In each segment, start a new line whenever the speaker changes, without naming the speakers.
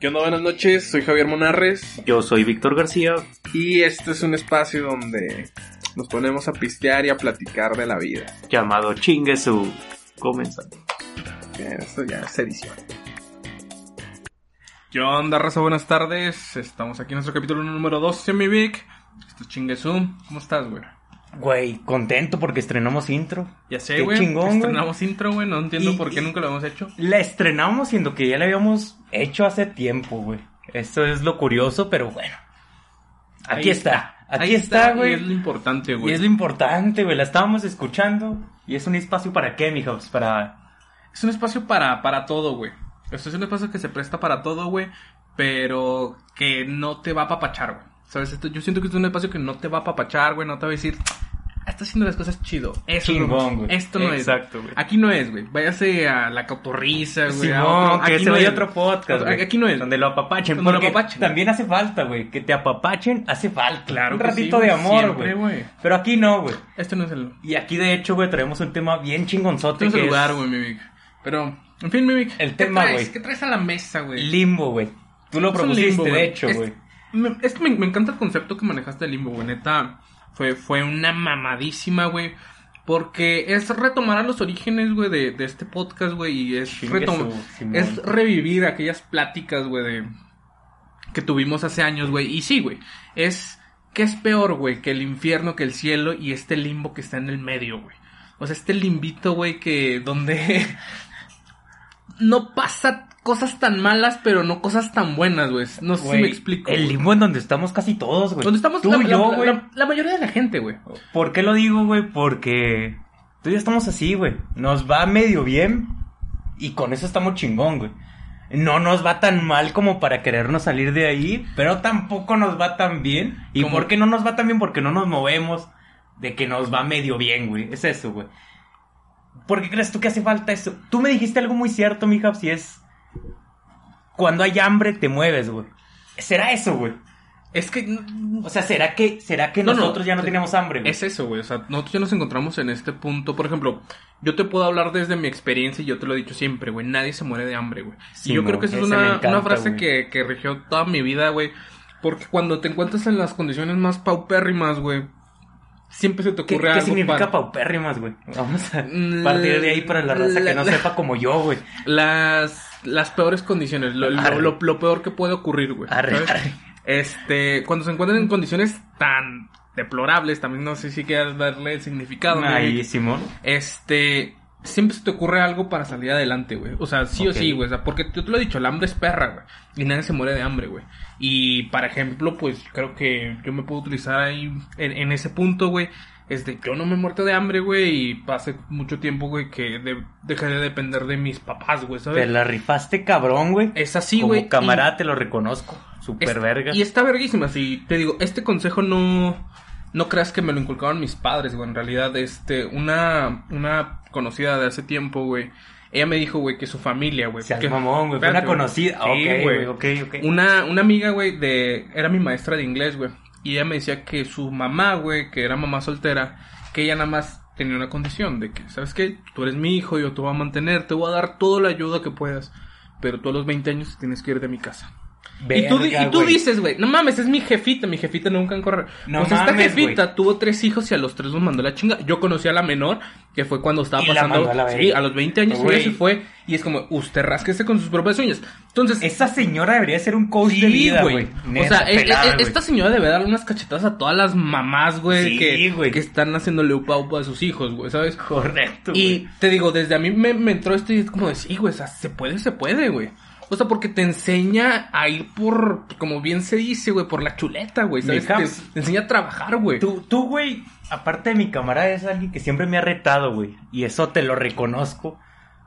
¿Qué onda? Buenas noches, soy Javier Monarres
Yo soy Víctor García.
y este es un espacio donde nos ponemos a pistear y a platicar de la vida.
llamado Chingue su. Comenzando.
Bien, Esto ya es edición. ¿Qué onda, raza? Buenas tardes. Estamos aquí en nuestro capítulo número 12, mi Vic. Esto es Chinguesú. ¿Cómo estás, güey?
Güey, contento porque estrenamos intro.
Ya sé, güey. Estrenamos intro, güey. No entiendo
Y-
por qué
y-
nunca lo hemos hecho.
La estrenamos siendo que ya la habíamos hecho hace tiempo, güey. Esto es lo curioso, pero bueno. Aquí
Ahí
está. Aquí
Ahí
está,
Y
güey.
es lo importante,
Y
güey.
es lo importante, güey. La estábamos escuchando. Y es un espacio para qué, mijos? Para.
Es un espacio para, para todo, güey. Esto es un espacio que se presta para todo, güey. Pero que no te va a apapachar, güey. ¿Sabes? Esto, yo siento que es un espacio que no te va a apapachar, güey. No te va a decir, "Ah, está haciendo las cosas chido. Eso
Chingón, güey.
Esto no
Exacto,
es.
güey.
Aquí no es, güey. Váyase a la cotorriza, güey. a
Simón,
otro-
que
aquí
se
no
vaya otro podcast,
Aquí-
güey.
Aquí no es.
Donde lo apapachen.
Donde lo
porque
apapachen.
También hace falta, güey. Que te apapachen hace falta.
Claro
Un
que sí,
ratito
güey,
de amor,
siempre,
güey. Pero aquí no, güey.
Este no es el,
Y aquí, de hecho, güey, traemos un tema bien chingonzote.
este no es el lugar,
es
güey. Pero, en fin, mi Vic.
El
¿qué
tema,
traes?
güey.
¿Qué traes a la mesa, güey?
Limbo, güey. Tú lo propusiste,
limbo,
de hecho,
Es-
güey.
Me, es que me, me encanta el concepto que manejaste del limbo, güey. Neta, fue, fue una mamadísima, güey. Porque es retomar a los orígenes, güey, de, de este podcast, güey. Y es, retom- es revivir aquellas pláticas, güey, de, que tuvimos hace años, güey. Y sí, güey. Es, ¿qué es peor, güey? Que el infierno, que el cielo y este limbo que está en el medio, güey. O sea, este limbito, güey, que donde no pasa cosas tan malas, pero no cosas tan buenas, güey. No sé si me explico.
El limbo en donde estamos casi todos, güey.
Donde estamos
Tú
la,
y yo, güey.
la- la mayoría de la gente, güey.
¿Por qué lo digo, güey? Porque tú y yo estamos así, güey. Nos va medio bien y con eso estamos chingón, güey. No nos va tan mal como para querernos salir de ahí, pero tampoco nos va tan bien. ¿Y
Como-
por qué no nos va tan bien? Porque no nos movemos de que nos va medio bien, güey. Es eso, güey. ¿Por qué crees tú que hace falta eso? Tú me dijiste algo muy cierto, mija, si es... Cuando hay hambre te mueves, güey. ¿Será eso, güey?
Es que
O sea, ¿será que, será que
No, no,
nosotros ya no
te-
tenemos hambre, güey?
es eso, güey. O sea, nosotros ya nos encontramos en este punto. Por ejemplo, yo te puedo hablar desde mi experiencia y yo te lo he dicho siempre, güey. Nadie se muere de hambre, güey.
Sí,
y yo
no,
creo que esa es una,
encanta,
una frase
güey.
que, que rigió toda mi vida, güey. Porque cuando te encuentras en las condiciones más paupérrimas, güey, siempre se te
¿Qué,
ocurre
qué
algo
significa
para-
paupérrimas, güey? Vamos a
Mm,
partir de ahí para la raza que no
la-
sepa como yo, güey.
las, las peores condiciones, lo, lo-
Arre.
lo- lo peor que puede ocurrir, güey.
Arre,
¿sabes?
arre.
Este, cuando se encuentran en condiciones tan deplorables, también no sé si quieras darle el significado.
Ahí,
Vic.
Simón.
Este, siempre se te ocurre algo para salir adelante, güey. O sea, sí o sí, güey. O sea, porque yo te lo he dicho, el hambre es perra, güey. Y nadie se muere de hambre, güey. Y, por ejemplo, pues creo que yo me puedo utilizar ahí en, en ese punto, güey. Es de yo no me he muerto de hambre, güey. Y hace mucho tiempo, güey, que de- dejé de depender de mis papás, güey, ¿sabes?
Te la rifaste cabrón, güey.
Es así,
Como
güey.
camarada te lo reconozco. Super
Es-
verga.
Y está verguísima, sí. Te digo, este consejo no... No creas que me lo inculcaban mis padres, güey. En realidad, este... Una... Una conocida de hace tiempo, güey. Ella me dijo, güey, que su familia, güey. Porque-
mamón, güey. Fue una conocida.
Sí,
ok,
güey.
güey. Ok, ok.
Una, una amiga, güey, de... Era mi maestra de inglés, güey. Y ella me decía que su mamá, güey, que era mamá soltera, que ella nada más tenía una condición de que, ¿sabes qué? Tú eres mi hijo, yo te voy a mantener, te voy a dar toda la ayuda que puedas. Pero tú a los 20 años tienes que ir de mi casa. Y tú, y tú
güey.
dices, güey, no mames, es mi jefita, mi jefita nunca en correr.
No
pues esta
mames,
jefita tuvo tres hijos y a los tres los mandó la chinga. Yo conocí a la menor, que fue cuando estaba
Y
pasando.
a
sí, a los 20 años
Güey.
ella se fue. Y es como, usted rásquese con sus propias uñas. Entonces,
Esa señora debería ser un coach de
Sí,
vida,
güey.
güey.
O sea,
pelada,
eh,
güey.
esta señora debe darle unas cachetadas a todas las mamás, güey,
Sí,
que,
güey.
que están haciéndole upa upa a sus hijos, güey, ¿sabes?
Correcto,
Y
güey.
te digo, desde a mí me, me entró esto y es como decir, güey, o sea, se puede, se puede, güey. O sea, porque te enseña a ir por, como bien se dice, güey, por la chuleta, güey, Te, te enseña a trabajar, güey.
Tú, tú, güey, aparte de mi camarada, es alguien que siempre me ha retado, güey. Y eso te lo reconozco.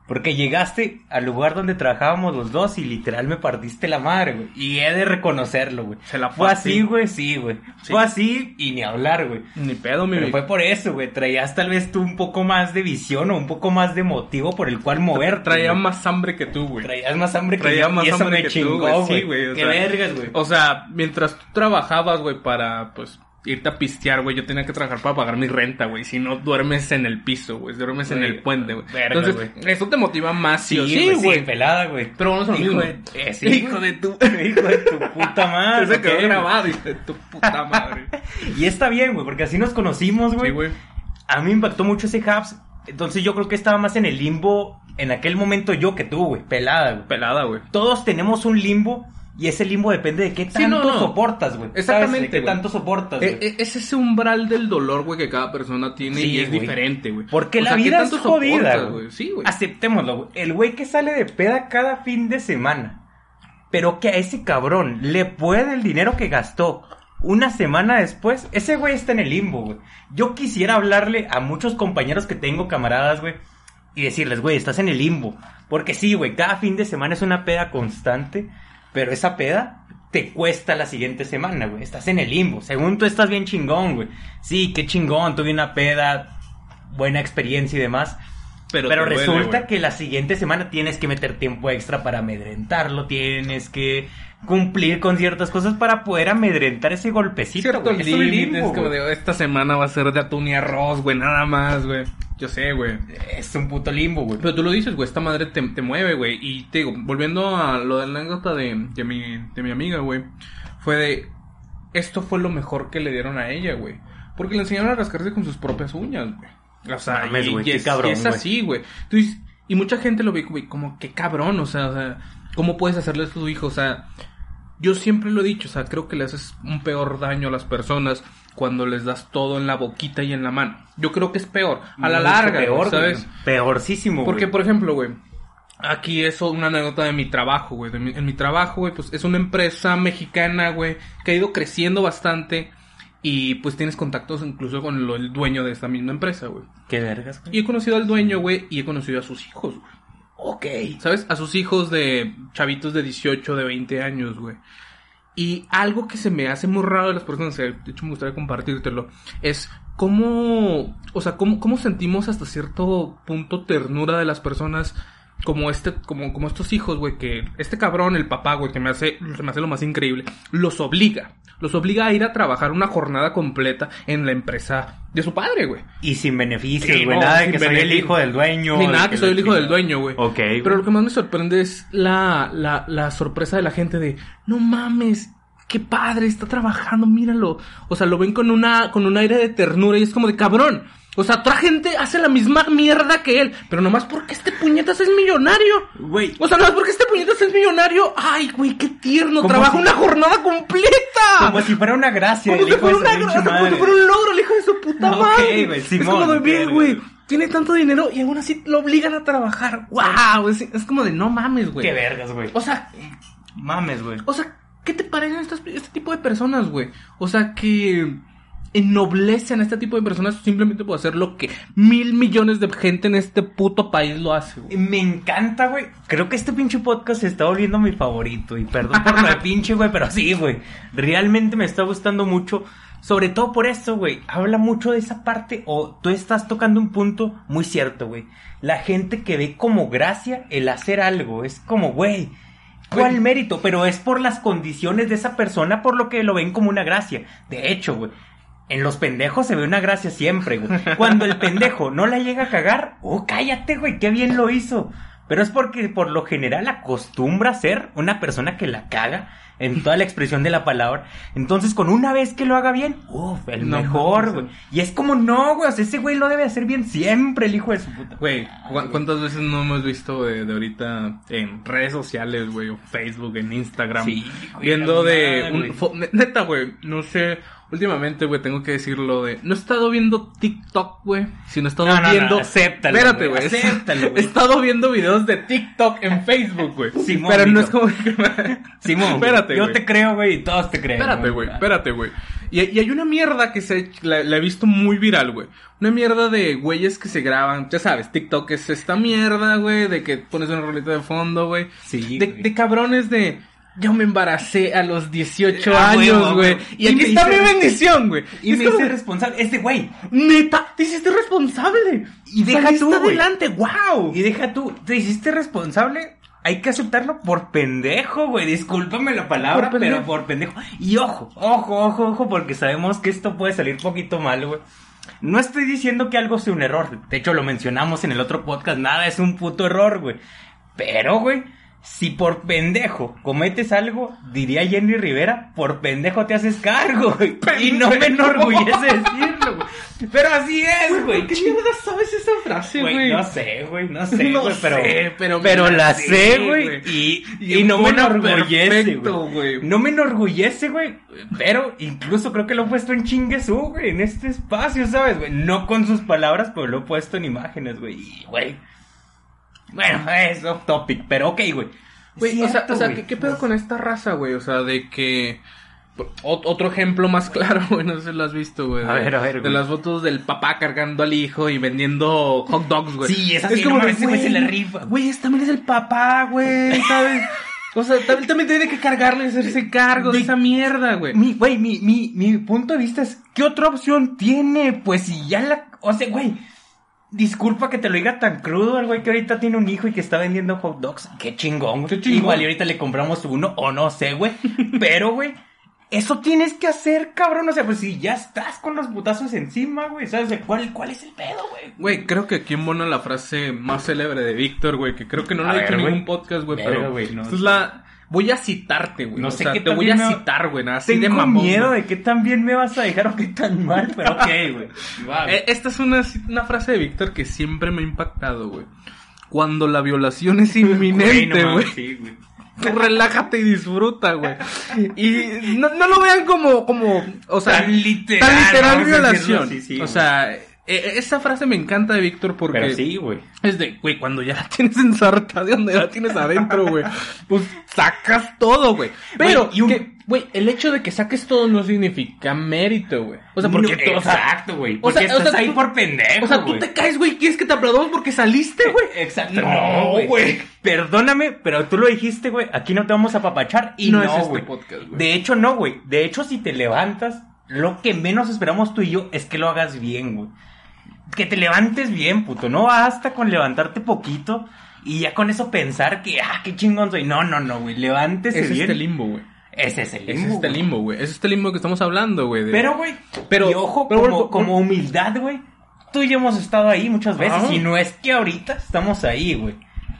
Porque llegaste al lugar donde trabajábamos los dos y literal me partiste la madre, güey. Y he de reconocerlo, güey.
Se la
Fue
partí.
así, güey, sí, güey.
Sí.
Fue así y ni hablar, güey.
Ni pedo, mi
Pero fue por eso, güey. Traías tal vez tú un poco más de visión o un poco más de motivo por el cual moverte.
Traía
güey.
más hambre que tú, güey.
Traías más hambre que
más
y eso
hambre
me
que tú,
chingó,
güey. Sí,
güey.
güey, o
Qué
sea,
vergas, güey.
O sea, mientras tú trabajabas, güey, para, pues, irte a pistear, güey, yo tenía que trabajar para pagar mi renta, güey. Si no, duermes en el piso, güey. Duermes en el puente, güey. Entonces, eso te motiva más, sí, sí,
güey,
güey.
pelada, güey.
Pero vamos a lo
Hijo
mismo.
de- sí,
hijo de tu...
Hijo de tu puta madre.
Se quedó grabado, hijo de tu puta madre.
Y está bien, güey, porque así nos conocimos, güey.
Sí, güey.
A mí me impactó mucho ese Habs. Entonces yo creo que estaba más en el limbo en aquel momento yo que tú, güey. Pelada, güey.
Pelada, güey.
Todos tenemos un limbo y ese limbo depende de qué
Sí,
tanto
no, no.
soportas, güey.
Exactamente,
tanto soportas, güey.
es ese umbral del dolor, güey, que cada persona tiene
Sí,
y es
güey.
diferente, güey.
Porque
O
la
sea, ¿qué
vida es jodida,
soportas,
güey.
Sí, güey.
Aceptémoslo, güey. El güey que sale de peda cada fin de semana, pero que a ese cabrón le puede el dinero que gastó una semana después, ese güey está en el limbo, güey. Yo quisiera hablarle a muchos compañeros que tengo, camaradas, güey, y decirles, güey, estás en el limbo. Porque sí, güey, cada fin de semana es una peda constante, pero esa peda te cuesta la siguiente semana, güey. Estás en el limbo. Según tú estás bien chingón, güey. Sí, qué chingón, tuve una peda, buena experiencia y demás. Pero,
duele,
resulta que la siguiente semana tienes que meter tiempo extra para amedrentarlo, tienes que cumplir con ciertas cosas para poder amedrentar ese golpecito.
Ciertos
güey. Es
como de, esta semana va a ser de atún y arroz, güey, nada más, güey. Yo sé, güey.
Es un puto limbo, güey.
Pero tú lo dices, güey, esta madre te, te mueve, güey. Y te digo, volviendo a lo de la anécdota de, de, mi, de mi amiga, güey. Fue de, esto fue lo mejor que le dieron a ella, güey. Porque le enseñaron a rascarse con sus propias uñas, güey. O sea,
Mames,
y,
güey,
y
qué
es,
cabrón,
y es
güey.
así, güey. Entonces, y mucha gente lo ve, güey, como, qué cabrón, o sea, o sea, ¿cómo puedes hacerle esto a tu hijo? O sea, yo siempre lo he dicho, o sea, creo que le haces un peor daño a las personas cuando les das todo en la boquita y en la mano. Yo creo que es peor, a la
Mucho
larga,
peor,
¿sabes?
güey. Peorcísimo,
Porque,
güey.
por ejemplo, güey, aquí es una anécdota de mi trabajo, güey. de mi- en mi trabajo, güey, pues es una empresa mexicana, güey, que ha ido creciendo bastante. Y pues tienes contactos incluso con lo- el dueño de esta misma empresa, güey.
Qué vergas, güey.
Y he conocido al dueño, güey, y he conocido a sus hijos, güey.
Ok.
¿Sabes? A sus hijos de chavitos de 18, de 20 años, güey. Y algo que se me hace muy raro de las personas, de hecho me gustaría compartírtelo, es cómo, o sea, cómo, cómo sentimos hasta cierto punto ternura de las personas como este, como, como estos hijos, güey, que este cabrón, el papá, güey, que me hace, se me hace lo más increíble, los obliga, los obliga a ir a trabajar una jornada completa en la empresa de su padre, güey.
Y sin beneficios,
Sí,
güey.
no,
nada de que soy el hijo del dueño.
Ni nada que soy el hijo del dueño, güey.
Ok,
Pero lo que más me sorprende es la, la, la sorpresa de la gente de, no mames, qué padre, está trabajando, míralo. O sea, lo ven con una, con un aire de ternura y es como de cabrón. O sea, otra gente hace la misma mierda que él, pero nomás porque este puñetas es millonario.
Güey.
O sea, nomás porque este puñetas es millonario. Ay, güey, qué tierno, trabaja
si-
una jornada completa.
Como si fuera una gracia.
Como si fuera una
pinche
gra- como si fuera un logro, el hijo de su puta
Ok,
madre.
güey,
es
Simón,
como de
verga.
güey. Tiene tanto dinero y aún así lo obligan a trabajar. ¡Wow! Es, es como de no mames, güey.
Qué vergas, güey.
O sea,
Mames, güey.
o sea, ¿qué te parecen estas, este tipo de personas, güey? O sea, que ennoblecen a este tipo de personas simplemente por hacer lo que mil millones de gente en este puto país lo hace, güey.
Me encanta, güey. Creo que este pinche podcast se está volviendo mi favorito. Y perdón por de pinche, güey, pero sí, güey. Realmente me está gustando mucho. Sobre todo por eso, güey. Habla mucho de esa parte. O tú estás tocando un punto muy cierto, güey. La gente que ve como gracia el hacer algo. Es como, güey. ¿Cuál mérito? Pero es por las condiciones de esa persona por lo que lo ven como una gracia. De hecho, güey. En los pendejos se ve una gracia siempre, güey. Cuando el pendejo no la llega a cagar, oh, cállate, güey, qué bien lo hizo. Pero es porque por lo general acostumbra ser una persona que la caga en toda la expresión de la palabra. Entonces, con una vez que lo haga bien, uff, el
No
mejor, güey. Y es como, no, güey, o sea, ese güey lo debe hacer bien siempre, el hijo de su puta.
Güey, ¿cu- ¿cuántas veces no hemos visto de, de ahorita en redes sociales, güey, o Facebook, en Instagram?
Sí,
viendo de... un neta, güey, no sé, últimamente, güey, tengo que decirlo de... No he estado viendo TikTok, güey, sino he estado
No, no, no,
viendo...
acéptalo,
Espérate,
güey, acéptalo, güey.
He estado viendo videos de TikTok en Facebook, güey.
Simón,
Pero no es como que...
Simón, güey,
espérate,
yo
güey.
te creo, güey, y todos te creen.
Espérate, güey, espérate, güey. Y, y hay una mierda que se la, la he visto muy viral, güey. Una mierda de güeyes que se graban. Ya sabes, TikTok es esta mierda, güey, de que pones una rolita de fondo, güey.
Sí,
de, de cabrones de. Yo me embaracé a los 18
Ah,
años, güey. Y
Y
aquí está
hice-
mi bendición, güey.
Y
Es
me
como,
hice responsable. Este güey.
Neta, te hiciste responsable.
Y deja tú,
adelante, wow.
Y deja tú, te hiciste responsable hay que aceptarlo por pendejo, güey. Discúlpame la palabra,
Por
pero por pendejo. Y ojo, ojo, ojo, ojo, porque sabemos que esto puede salir poquito mal, güey. No estoy diciendo que algo sea un error. De hecho, lo mencionamos en el otro podcast. Nada es un puto error, güey. Pero, güey, si por pendejo cometes algo, diría Jenny Rivera, por pendejo te haces cargo, güey. Y no me enorgullece decirlo, güey. Pero así es, güey.
¿Qué mierda sabes esa frase,
Güey, no sé, güey, no sé,
No
güey, pero,
sé, pero
pero,
me la sé, güey.
y,
Y
y no me enorgullece, güey. No me enorgullece, güey, pero incluso creo que lo he puesto en chinguesú, güey, en este espacio, ¿sabes, güey? No con sus palabras, pero lo he puesto en imágenes, güey, y, güey. Bueno, es off topic, pero ok, güey.
Güey, o sea, o sea. ¿qué, qué pedo con esta raza, güey? O sea, de que... Ot- Otro ejemplo más claro, güey, no sé si lo has visto, güey.
A
de-
ver, a ver,
De
güey.
las fotos del papá cargando al hijo y vendiendo hot dogs, güey.
Sí, esa sí, no mames, ese güey se la rifa.
Güey, ese también es el papá, güey, ¿sabes? O sea, también, también tiene que cargarle y hacerse cargo de esa mierda, güey.
Mi, güey, mi, mi, mi punto de vista es, ¿qué otra opción tiene? Pues si ya la, o sea, güey, disculpa que te lo diga tan crudo al güey que ahorita tiene un hijo y que está vendiendo hot dogs. Qué chingón, güey.
Qué chingón.
Igual y ahorita le compramos uno, o no sé, güey. Pero, güey, eso tienes que hacer, cabrón. O sea, pues si ya estás con los putazos encima, güey, ¿sabes? de ¿Cuál, cuál es el pedo, güey?
Güey, creo que aquí embona la frase más célebre de Víctor, güey, que creo que no lo he dicho en ningún podcast, güey, pero
güey, no.
es la... Voy a citarte, güey.
No
o
sé
sea,
qué
te voy a
me-
citar, güey, nada así
Tengo
de mamón.
miedo
güey.
de que tan bien me vas a dejar o que tan mal, pero ok, güey. Va,
Eh, esta es una, una frase de Víctor que siempre me ha impactado, güey. Cuando la violación es inminente,
no
güey.
mames, sí, güey.
Tú relájate y disfruta, güey. Y no, no lo vean como, como, o sea,
Tan literal,
tan literal violación.
así, sí,
o sea, eh, eh, esa frase me encanta de Víctor porque
Pero sí, güey.
es de, güey, cuando ya la tienes ensartada de donde la tienes adentro, güey, pues sacas todo, güey. Pero,
Güey, un-
el hecho de que saques todo no significa mérito, güey. O sea, porque
No,
o sea,
exacto, güey.
o sea, o
estás
sea,
ahí
tú-
por pendejo,
o sea, tú te caes, güey, quieres que te aplaudamos porque saliste, güey.
Exacto.
No, güey.
Perdóname, pero tú lo dijiste, güey. Aquí no te vamos a papachar y
No
no,
es este podcast, güey.
De hecho, no, güey. De hecho, si te levantas, lo que menos esperamos tú y yo es que lo hagas bien, güey. Que te levantes bien, puto. No basta con levantarte poquito y ya con eso pensar que, ah, qué chingón soy. No, no, no, güey. Levántese
Es
bien.
este limbo, güey.
Ese es el limbo.
Es este limbo, güey. Es este limbo que estamos hablando, güey. de-
Pero, güey,
Pero-
y ojo,
pero,
como, humildad, güey. Tú y yo hemos estado ahí muchas veces. Y no es que ahorita estamos ahí, güey.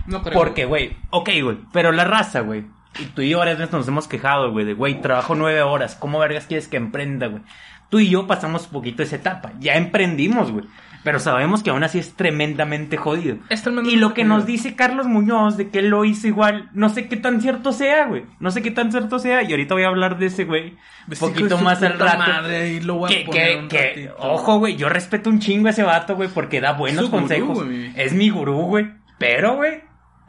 no creo.
Porque, güey, ok, güey, pero la raza, güey. Y tú y yo varias veces nos hemos quejado, güey, de, güey, trabajo nueve horas. ¿Cómo vergas quieres que emprenda, güey? Tú y yo pasamos poquito esa etapa. Ya emprendimos, güey. Pero sabemos que aún así es tremendamente jodido. Y lo que nos dice Carlos Muñoz de que él lo hizo igual, no sé qué tan cierto sea, güey. No sé qué tan cierto sea. Y ahorita voy a hablar de ese, güey. Un poquito más al rato.
madre, y lo voy a
Que,
poner
que,
un
que, ojo, güey, yo respeto un chingo a ese vato, güey, porque da buenos
Su gurú,
consejos.
güey, mi-
es mi gurú, güey. Pero, güey,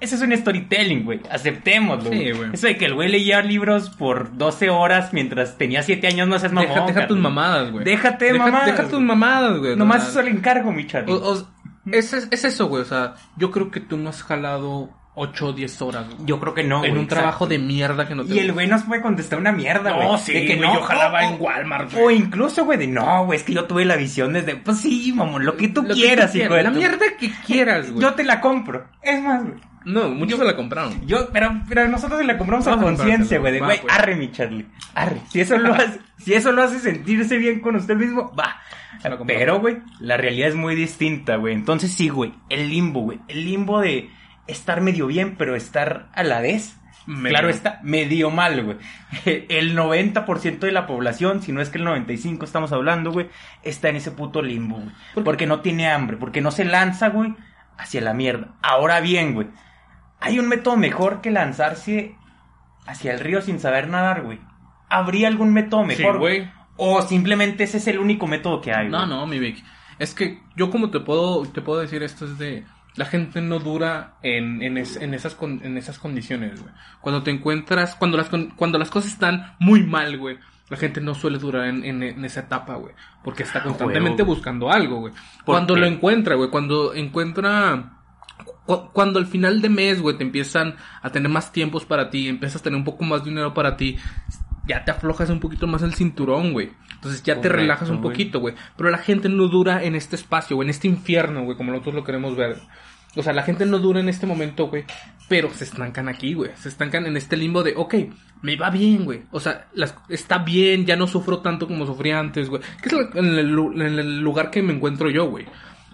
ese es un storytelling, güey. Aceptémoslo,
Sí,
güey. Eso de que el güey leía libros por 12 horas mientras tenía 7 años, no seas mamón.
Deja, deja tus mamadas, güey.
Déjate de
Deja-
mamadas,
Deja tus mamadas, güey.
Nomás eso le encargo, mi
es, es- es eso, güey. O sea, yo creo que tú no has jalado 8 o 10 horas, güey.
yo creo que no,
en
güey,
un trabajo de mierda que no te
Y el güey nos puede contestar una mierda, güey.
No, sí,
de que
güey,
no,
yo jalaba
o-
en Walmart,
O
güey.
incluso, güey, de no, güey, es que yo tuve la visión desde. Pues sí, mamón, lo que tú
Lo que
quieras,
tú
hijo
quieras,
de
La mierda que quieras, güey.
Yo te la compro. Es más, güey.
No, muchos se la compraron.
Yo, pero, pero nosotros le compramos a
Vamos a
conciencia, güey, de güey,
pues.
arre mi Charlie, arre. Si eso lo hace, si eso lo hace sentirse bien con usted mismo, va.
Se compramos.
Pero, güey, la realidad es muy distinta, güey. Entonces sí, güey, el limbo, güey, el limbo de estar medio bien, pero estar a la vez.
Medio.
Claro está, medio mal, güey. El 90% de la población, si no es que el 95% estamos hablando, güey, está en ese puto limbo, güey. Porque no tiene hambre, porque no se lanza, güey, hacia la mierda. Ahora bien, güey, hay un método mejor que lanzarse hacia el río sin saber nadar, güey. ¿Habría algún método
Sí,
mejor?
güey.
O simplemente ese es el único método que hay,
No,
güey?
no, mi Vic. Es que yo como te puedo, te puedo decir esto es de... La gente no dura en, en, es- en esas, con- en esas condiciones, güey. Cuando te encuentras, cuando las, con- cuando las cosas están muy mal, güey. La gente no suele durar en, en- en esa etapa, güey. Porque está constantemente
huevo.
buscando algo, güey.
¿Por
Cuando
qué?
lo encuentra, güey. Cuando encuentra... cu- Cuando al final de mes, güey, te empiezan a tener más tiempos para ti, empiezas a tener un poco más de dinero para ti, ya te aflojas un poquito más el cinturón, güey. Entonces ya te relajas un poquito, güey. Pero la gente no dura en este espacio, güey, en este infierno, güey, como nosotros lo queremos ver. O sea, la gente no dura en este momento, güey. Pero se estancan aquí, güey. Se estancan en este limbo de, ok, me va bien, güey. O sea, las, está bien, ya no sufro tanto como sufría antes, güey. Que es en el, en el lugar que me encuentro yo, güey.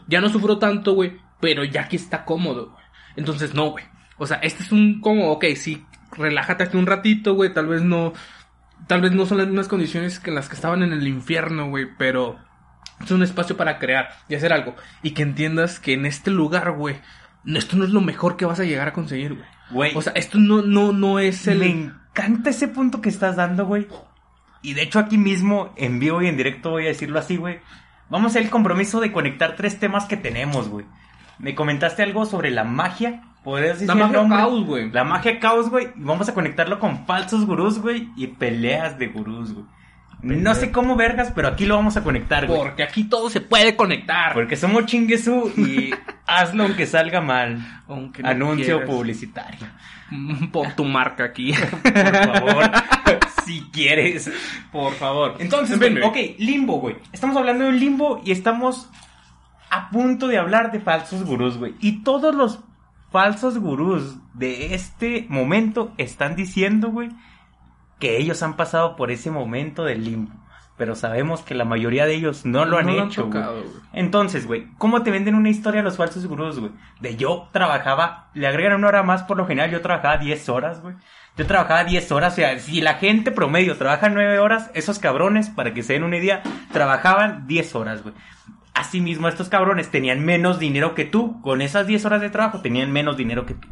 Ya no sufro tanto, güey. Pero ya aquí está cómodo, güey. Entonces, no, güey. O sea, este es un como, ok, sí, relájate aquí un ratito, güey. Tal vez no. Tal vez no son las mismas condiciones que las que estaban en el infierno, güey. Pero es un espacio para crear y hacer algo. Y que entiendas que en este lugar, güey, esto no es lo mejor que vas a llegar a conseguir, güey.
Güey,
O sea, esto no, no, no es el.
me encanta ese punto que estás dando, güey. Y de hecho aquí mismo, en vivo y en directo, voy a decirlo así, güey. Vamos a hacer el compromiso de conectar tres temas que tenemos, güey. Me comentaste algo sobre la magia. ¿Podrías decir
La magia
nombre?
caos, güey.
La magia caos, güey. Vamos a conectarlo con falsos gurús, güey. Y peleas de gurús, güey. No sé cómo vergas, pero aquí lo vamos a conectar, güey.
Porque aquí todo se puede conectar.
Porque somos chinguesú y hazlo aunque salga mal.
Aunque no
Anuncio
quieras.
publicitario.
Pon tu marca aquí.
Por favor. si quieres.
Por favor.
Entonces,
Ven,
güey, ok, limbo, güey. Estamos hablando de un limbo y estamos a punto de hablar de falsos gurús, güey. Y todos los falsos gurús de este momento están diciendo, güey, que ellos han pasado por ese momento del limbo. Pero sabemos que la mayoría de ellos no lo han
No
hecho, güey.
tocado, güey.
Entonces, güey, ¿cómo te venden una historia los falsos gurús, güey? De yo trabajaba, le agregan una hora más, por lo general yo trabajaba 10 horas, güey. Yo trabajaba 10 horas, o sea, si la gente promedio trabaja 9 horas, esos cabrones, para que se den una idea, trabajaban 10 horas, güey. Asimismo, estos cabrones tenían menos dinero que tú. Con esas 10 horas de trabajo tenían menos dinero que tú.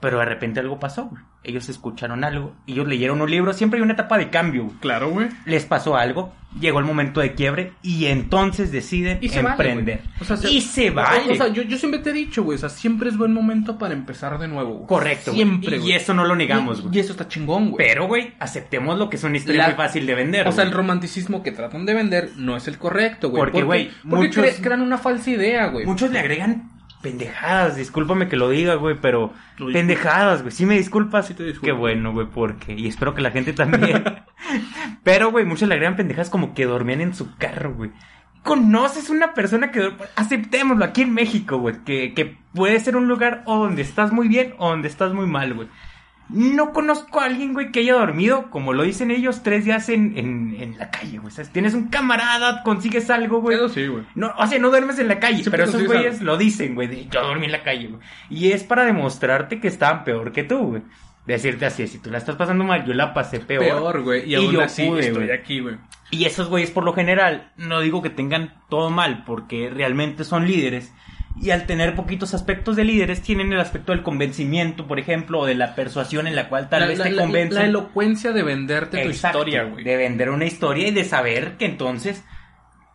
Pero de repente algo pasó, güey. Ellos escucharon algo, ellos leyeron un libro, siempre hay una etapa de cambio, güey
Claro, güey.
les pasó algo, llegó el momento de quiebre y entonces deciden
Y se vale,
emprender.
güey. O sea, se-
y se vale.
O sea, yo, yo siempre te he dicho, güey. O sea, siempre es buen momento para empezar de nuevo, güey.
Correcto. güey.
Siempre,
Y eso no lo negamos,
Y-
güey.
Y eso está chingón, güey.
Pero, güey, aceptemos lo que es una historia
La-
muy fácil de vender.
O sea, el romanticismo que tratan de vender no es el correcto, güey.
Porque, güey,
porque
muchos-
cre- crean una falsa idea, güey.
Muchos le agregan pendejadas, discúlpame que lo diga, güey, pero pendejadas, güey. ¿Sí me disculpas?
Sí te disculpo.
Qué bueno, güey, porque y espero que la gente también. pero, güey, muchos le agregan pendejadas como que dormían en su carro, güey. Conoces una persona que aceptémoslo aquí en México, güey, que, que puede ser un lugar o donde estás muy bien o donde estás muy mal, güey. No conozco a alguien, güey, que haya dormido, como lo dicen ellos, tres días en, en, en la calle, güey. O sea, tienes un camarada, consigues algo, güey.
Eso sí, güey.
No, o sea, no duermes en la calle,
Sí,
pero esos güeyes lo dicen, güey, yo dormí en la calle, güey. Y es para demostrarte que estaban peor que tú, güey. Decirte así, si tú la estás pasando mal, yo la pasé peor.
Peor, güey. Y, aún
yo
así
pude,
estoy aquí, güey.
Y esos güeyes, por lo general, no digo que tengan todo mal, porque realmente son líderes. Y al tener poquitos aspectos de líderes, tienen el aspecto del convencimiento, por ejemplo, o de la persuasión en la cual tal
la,
vez
la-
te
la-
convencen.
la elocuencia de venderte tu
Exacto,
historia, güey.
De vender una historia y de saber que entonces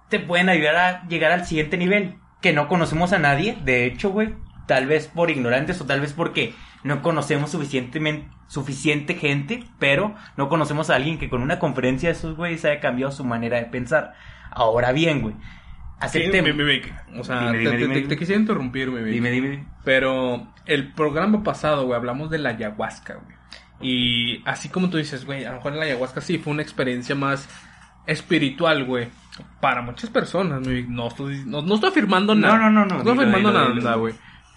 te pueden ayudar a llegar al siguiente nivel. Que no conocemos a nadie, de hecho, güey. Tal vez por ignorantes o tal vez porque no conocemos suficientemente, suficiente gente, pero no conocemos a alguien que con una conferencia de esos güeyes haya cambiado su manera de pensar. Ahora bien, güey. Aceptemos.
mi- mi- mi- O sea,
Dime,
te,
dime,
te-
dime,
te-
dime.
te quisiera interrumpir, mi
Dime, dime.
Pero el programa pasado, güey, hablamos de la ayahuasca, güey. Y así como tú dices, güey, a lo mejor la ayahuasca sí fue una experiencia más espiritual, güey. Para muchas personas, güey. No estoy, no, no estoy afirmando
No,
nada.
no, no, no,
estoy afirmando nada, güey.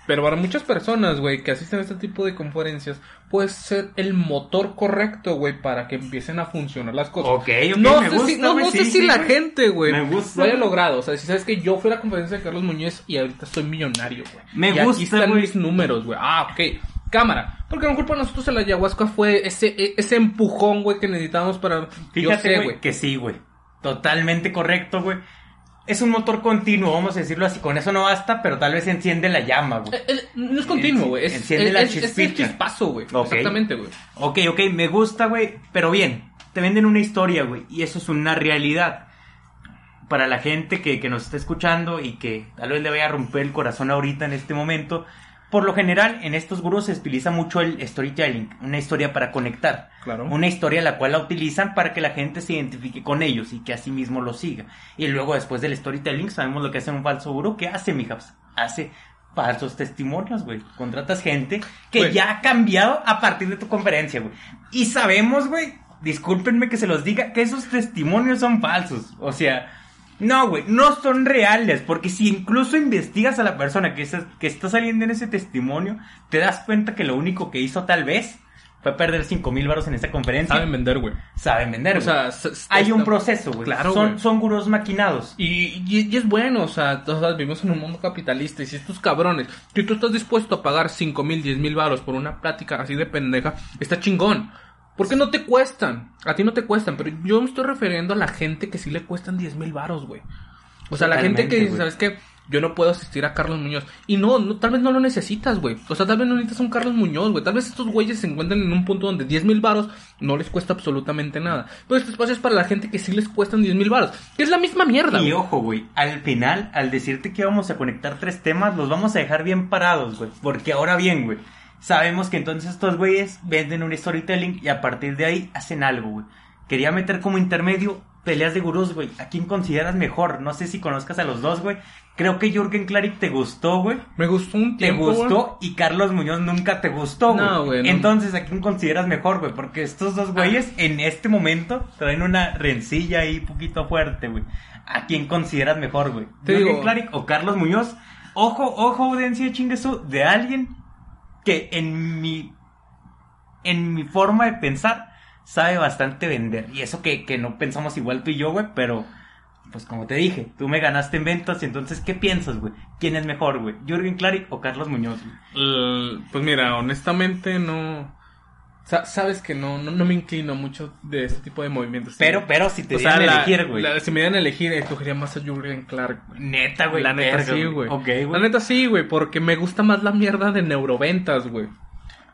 Pero para muchas personas, güey, que asisten a este tipo de conferencias, puede ser el motor correcto, güey, para que empiecen a funcionar las cosas.
Ok, ok,
no
me
sé
gusta,
si, no,
güey,
no sé
sí,
si
sí,
la gente, güey, lo haya logrado. O sea, si sabes que yo fui a la conferencia de Carlos Muñoz y ahorita soy millonario, güey.
Me
y
gusta,
aquí están mis números, güey. Ah, ok. Cámara. Porque a lo mejor para nosotros el ayahuasca fue ese, e- ese empujón, güey, que necesitábamos para... yo
Fíjate,
sé,
güey, que sí, güey. Totalmente correcto, güey. Es un motor continuo, vamos a decirlo así. Con eso no basta, pero tal vez enciende la llama, güey.
Eh, eh, No es continuo, güey. Es,
Enciende
es-
la
es- es el
chispita.
chispazo, güey.
Ok.
Exactamente, güey.
Ok, ok, me gusta, güey. Pero bien, te venden una historia, güey. Y eso es una realidad. Para la gente que, que nos está escuchando y que tal vez le vaya a romper el corazón ahorita en este momento. Por lo general, en estos gurús se utiliza mucho el storytelling, una historia para conectar.
Claro.
Una historia la cual la utilizan para que la gente se identifique con ellos y que así mismo lo siga. Y luego, después del storytelling, sabemos lo que hace un falso gurú. ¿Qué hace, mijas? Hace falsos testimonios, güey. Contratas gente que ya ha cambiado a partir de tu conferencia, güey. Y sabemos, güey, discúlpenme que se los diga, que esos testimonios son falsos. O sea, No, güey, no son reales, porque si incluso investigas a la persona que está, que está saliendo en ese testimonio, te das cuenta que lo único que hizo tal vez fue perder 5 mil baros en esta conferencia.
Saben vender, güey.
Saben vender,
O
güey.
sea, s- s-
Hay un proceso, güey.
Claro,
son, son gurús maquinados.
Y, y- y es bueno, o sea, o sea, vivimos en un mundo capitalista y si estos cabrones, si tú estás dispuesto a pagar 5 mil, 10 mil varos por una plática así de pendeja, está chingón. Porque no te cuestan, a ti no te cuestan, pero yo me estoy refiriendo a la gente que sí le cuestan 10 mil varos, güey. O sea, la gente que dice. ¿sabes qué? Yo no puedo asistir a Carlos Muñoz. Y no, no, tal vez no lo necesitas, güey. O sea, tal vez no necesitas un Carlos Muñoz, güey. Tal vez estos güeyes se encuentran en un punto donde 10 mil varos no les cuesta absolutamente nada. Pero este espacio es para la gente que sí les cuestan 10 mil varos. Que es la misma mierda,
Y ojo, güey, al final, al decirte que vamos a conectar tres temas, los vamos a dejar bien parados, güey. Porque ahora bien, güey, sabemos que entonces estos güeyes venden un storytelling y a partir de ahí hacen algo, güey. Quería meter como intermedio peleas de gurús, güey. ¿A quién consideras mejor? No sé si conozcas a los dos, güey. Creo que Jürgen Klarik te gustó, güey.
Me gustó un
Te
tiempo.
gustó y Carlos Muñoz nunca te gustó, güey.
No, güey, no.
Entonces, ¿a quién consideras mejor, güey? Porque estos dos güeyes en este momento traen una rencilla ahí poquito fuerte, güey. ¿A quién consideras mejor, güey?
Te
¿Jürgen
digo-
Klarik o Carlos Muñoz? Ojo, ojo, audiencia chingueso, de alguien que en mi en mi forma de pensar sabe bastante vender. Y eso que, que no pensamos igual tú y yo, güey, pero pues como te dije, tú me ganaste en ventas y entonces, ¿qué piensas, güey? ¿Quién es mejor, güey? ¿Jürgen Klarik o Carlos Muñoz,
Pues mira, honestamente no. Sa- Sabes que no, no, no me inclino mucho de este tipo de movimientos.
Pero, pero si te
o sea,
dieran a elegir, güey.
si me dieran a elegir, escogería más a Jürgen Clark, güey.
Neta, güey.
La neta sí, güey. La neta sí, güey, porque me gusta más la mierda de neuroventas, güey.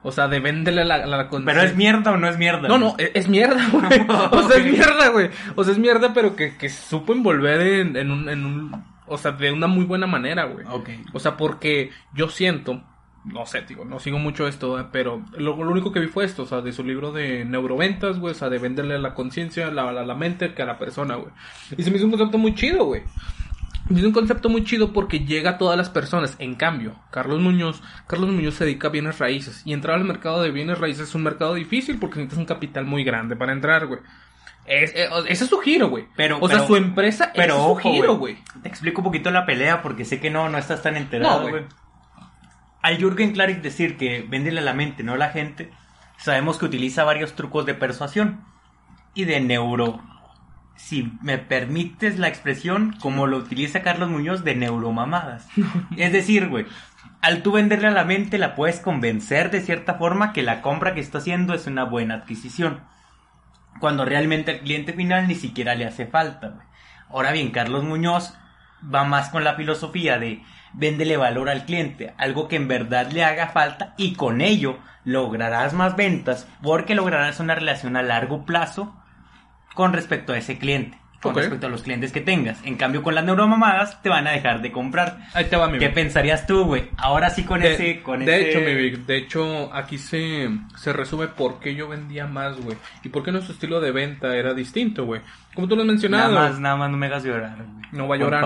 O sea, de venderle la, la, la
Pero es mierda o no es mierda.
No, no,
güey?
es, es mierda, güey. O sea, es mierda, güey. O sea, es mierda, pero que, que supo envolver en, en un, en un... O sea, de una muy buena manera, güey.
Ok.
O sea, porque yo siento, no sé, digo, no sigo mucho esto, eh, pero lo, lo único que vi fue esto, o sea, de su libro de neuroventas, güey, o sea, de venderle la conciencia, la, la, la mente que a la persona, güey. Y se me hizo un concepto muy chido, güey. Me hizo un concepto muy chido porque llega a todas las personas. En cambio, Carlos Muñoz, Carlos Muñoz se dedica a bienes raíces. Y entrar al mercado de bienes raíces es un mercado difícil porque necesitas un capital muy grande para entrar, güey. Es- eh, ese es su giro, güey.
Pero-
o sea, su empresa
Pero
es
ojo,
su giro,
güey. Te explico un poquito la pelea porque sé que no, no estás tan enterado,
güey.
Al Jürgen Klarik decir que véndele a la mente, no a la gente, sabemos que utiliza varios trucos de persuasión y de neuro. Si me permites la expresión, como lo utiliza Carlos Muñoz, de neuromamadas. es decir, güey, al tú venderle a la mente, la puedes convencer de cierta forma que la compra que está haciendo es una buena adquisición cuando realmente al cliente final ni siquiera le hace falta. güey. Ahora bien, Carlos Muñoz va más con la filosofía de véndele valor al cliente, algo que en verdad le haga falta y con ello lograrás más ventas porque lograrás una relación a largo plazo con respecto a ese cliente, con
Ok.
respecto a los clientes que tengas. En cambio, con las neuromamadas te van a dejar de comprar.
Ahí te va, mi
¿Qué pensarías tú, güey? Ahora sí con
de,
ese... Con
de
ese...
hecho, mi Vic, de hecho, aquí se, se resume por qué yo vendía más, güey. Y por qué nuestro estilo de venta era distinto, güey. Como tú lo has mencionado.
Nada más, nada más no me hagas llorar. güey.
No va a llorar.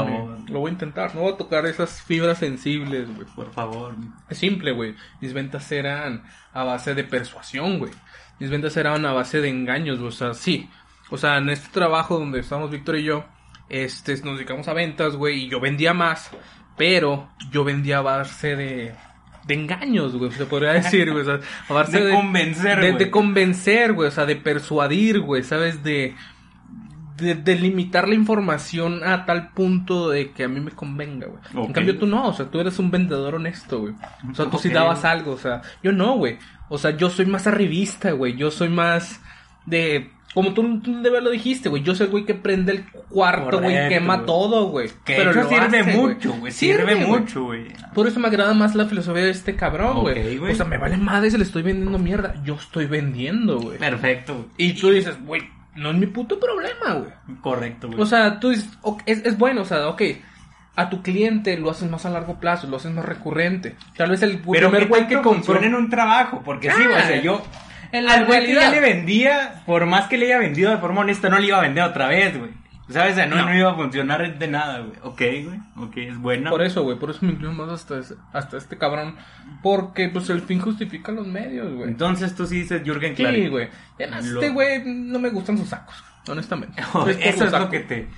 Lo voy a intentar. No voy a tocar esas fibras sensibles, güey.
Por favor.
Es simple, güey. Mis ventas eran a base de persuasión, güey. Mis ventas eran a base de engaños, güey. O sea, sí. O sea, en este trabajo donde estamos Víctor y yo, este, nos dedicamos a ventas, güey. Y yo vendía más, pero yo vendía a base de, de engaños, güey. Se podría decir, güey. O sea, a base
De convencer,
de,
güey.
de convencer, güey. O sea, de persuadir, güey. ¿Sabes? De, de, de limitar la información a tal punto de que a mí me convenga, güey. En cambio tú no, o sea, tú eres un vendedor honesto, güey. O sea, tú sí
Ok.
dabas algo, o sea, yo no, güey. O sea, yo soy más arribista, güey. Yo soy más de... Como tú, tú de lo dijiste, güey. Yo soy el güey que prende el cuarto, güey, quema todo, güey.
Que
Pero lo
sirve mucho, güey. Sirve,
güey.
mucho, güey.
Por eso me agrada más la filosofía de este cabrón, güey. o sea, me vale madre si le estoy vendiendo mierda. Yo estoy vendiendo, güey.
Perfecto.
Y tú dices, güey, no es mi puto problema, güey.
Correcto, güey.
O sea, tú dices, ok, es, es bueno, o sea, ok. A tu cliente lo haces más a largo plazo, lo haces más recurrente. Tal vez el
pero
primer güey que compró.
en un trabajo, porque sí, güey, o sea, yo
En la
al güey que ya le vendía, por más que le haya vendido de forma honesta, no le iba a vender otra vez, güey. ¿Sabes? O sea, no,
No.
no iba a funcionar de nada, güey. Ok, güey. Ok, es bueno.
Por eso, güey, por eso me inclino más hasta, ese- hasta este cabrón. Porque, pues, el fin justifica los medios, güey.
Entonces tú sí dices Jürgen Klarik.
Sí, güey. Y Además, este güey no me gustan sus sacos, honestamente. Es
Eso es lo que te... Eh,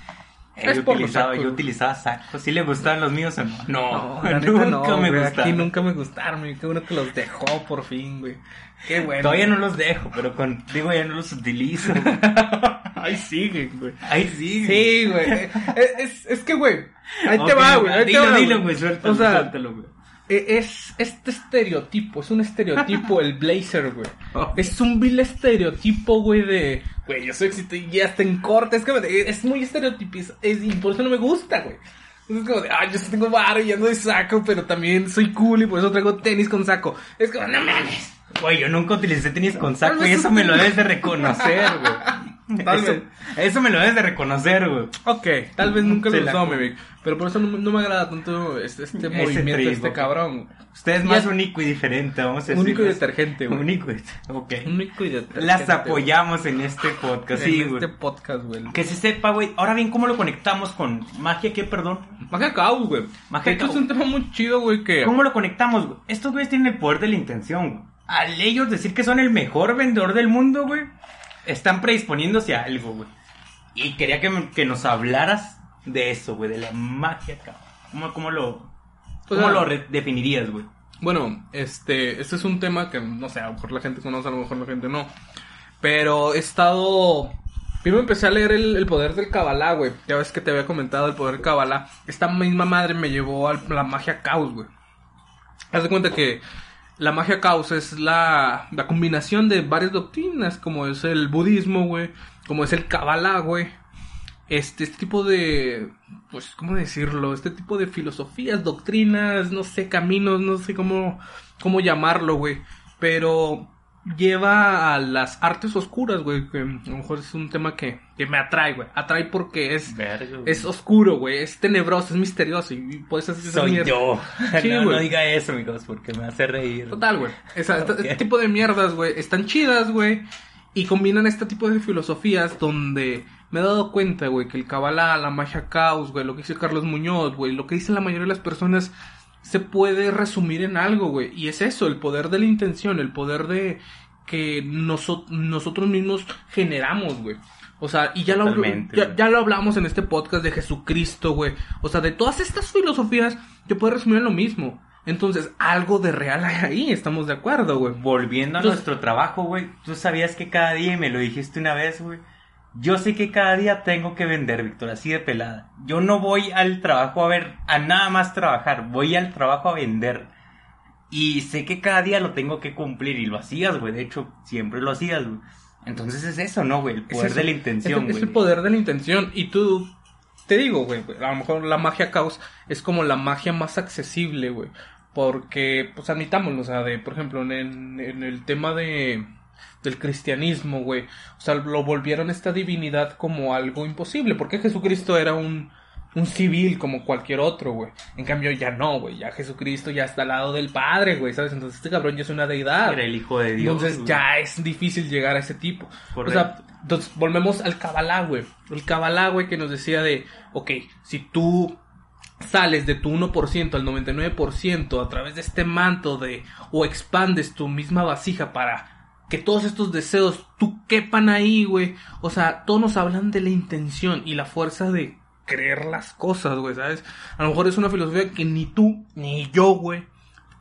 Es
yo, utilizaba,
sacos,
yo
güey.
utilizaba sacos. ¿Sí le gustaban los míos o no? No,
neta
nunca
no,
me
güey,
gustaron.
Aquí nunca me gustaron, güey. Qué bueno que los dejó por fin, güey. Qué bueno.
Todavía no los dejo, pero contigo ya no los utilizo.
Ahí siguen, güey.
Ay, sí.
Sí, güey. Eh, Es, es que, güey. Ahí te
Ok,
va, güey. Ahí te
Dilo,
va,
dilo, güey, suéltalo,
O sea,
suéltalo, güey.
eh, es este estereotipo, es un estereotipo, el blazer, güey. Es un vil estereotipo, güey, de, güey, yo soy éxito y ya está en corte. Es que es muy estereotipiz es, y por eso no me gusta, güey. Es como de, ay, yo tengo varo y ando de saco, pero también soy cool y por eso traigo tenis con saco. Es como, no mames.
Güey, yo nunca utilicé tenis con saco y eso me lo debes de reconocer, güey.
Tal
Eso,
vez.
eso me lo debes de reconocer, güey.
Ok, tal vez nunca lo usó, mi Vic, Pero por eso no, me- no me agrada tanto este, este movimiento de
trip,
este cabrón.
Usted es más
Ya-
único y diferente, vamos a decir.
Único y detergente, güey.
Único y... Ok.
Único y detergente,
Las
güey.
apoyamos en este podcast,
En
sí,
este
güey.
podcast, güey.
Que se sepa, güey. Ahora bien, ¿cómo lo conectamos con magia? ¿Qué, perdón?
Magia Caos, güey.
Magia Caos.
es un tema muy chido, güey, que...
¿Cómo lo conectamos, güey? Estos güeyes tienen el poder de la intención, güey. Al ellos decir que son el mejor vendedor del mundo, güey, están predisponiéndose a algo, güey. Y quería que, que nos hablaras de eso, güey, de la magia, cabrón. ¿Cómo, cómo lo, cómo
sea-
lo re- definirías, güey?
Bueno, este, este es un tema que, no sé, a lo mejor la gente conoce, a lo mejor la gente no. Pero he estado... Primero empecé a leer el, el poder del Kabbalah, güey. Ya ves que te había comentado el poder del Kabbalah. Esta misma madre me llevó a la magia caos, güey. Haz de cuenta que la magia caos es la, la combinación de varias doctrinas, como es el budismo, güey, como es el Kabbalah, güey. Este, este tipo de, pues, ¿cómo decirlo? Este tipo de filosofías, doctrinas, no sé, caminos, no sé cómo, cómo llamarlo, güey. Pero lleva a las artes oscuras, güey, que a lo mejor es un tema que, que me atrae, güey. Atrae porque es, es oscuro, güey, es tenebroso, es misterioso y puedes hacer
Soy
mierda.
yo.
Sí,
no, no diga eso, amigos, porque me hace reír.
Total, güey. Esa- esta-
Ok.
Este tipo de mierdas, güey, están chidas, güey. Y combinan este tipo de filosofías donde me he dado cuenta, güey, que el Kabbalah, la magia caos, güey, lo que dice Carlos Muñoz, güey, lo que dicen la mayoría de las personas se puede resumir en algo, güey. Y es eso, el poder de la intención, el poder de que noso- nosotros mismos generamos, güey. O sea, y ya lo, ya, lo hablamos en este podcast de Jesucristo, güey. O sea, de todas estas filosofías, te puedes resumir en lo mismo. Entonces, algo de real hay ahí, estamos de acuerdo, güey.
Volviendo a
Entonces-
nuestro trabajo, güey, tú sabías que cada día, y me lo dijiste una vez, güey, yo sé que cada día tengo que vender, Víctor, así de pelada. Yo no voy al trabajo a ver, a nada más trabajar, voy al trabajo a vender. Y sé que cada día lo tengo que cumplir y lo hacías, güey, de hecho, siempre lo hacías, güey. Entonces es eso, ¿no, güey? El
Es
poder
eso,
de la
es,
intención,
es
güey.
el poder de la intención. Y tú, te digo, güey, a lo mejor la magia caos es como la magia más accesible, güey. Porque, pues admitámoslo, o sea, de, por ejemplo, en- en el tema de del cristianismo, güey. O sea, lo volvieron esta divinidad como algo imposible. Porque Jesucristo era un, un civil como cualquier otro, güey. En cambio, ya no, güey. Ya Jesucristo ya está al lado del Padre, güey, ¿sabes? Entonces este cabrón ya es una deidad.
Era el hijo de Dios.
Entonces
güey.
ya es difícil llegar a ese tipo.
Correcto.
O sea, entonces volvemos al Kabbalah, güey. El Kabbalah, güey, que nos decía de, ok, si tú sales de tu 1% al 99% a través de este manto de, o expandes tu misma vasija para que todos estos deseos tú quepan ahí, güey. O sea, todos nos hablan de la intención y la fuerza de creer las cosas, güey, ¿sabes? A lo mejor es una filosofía que ni tú ni yo, güey,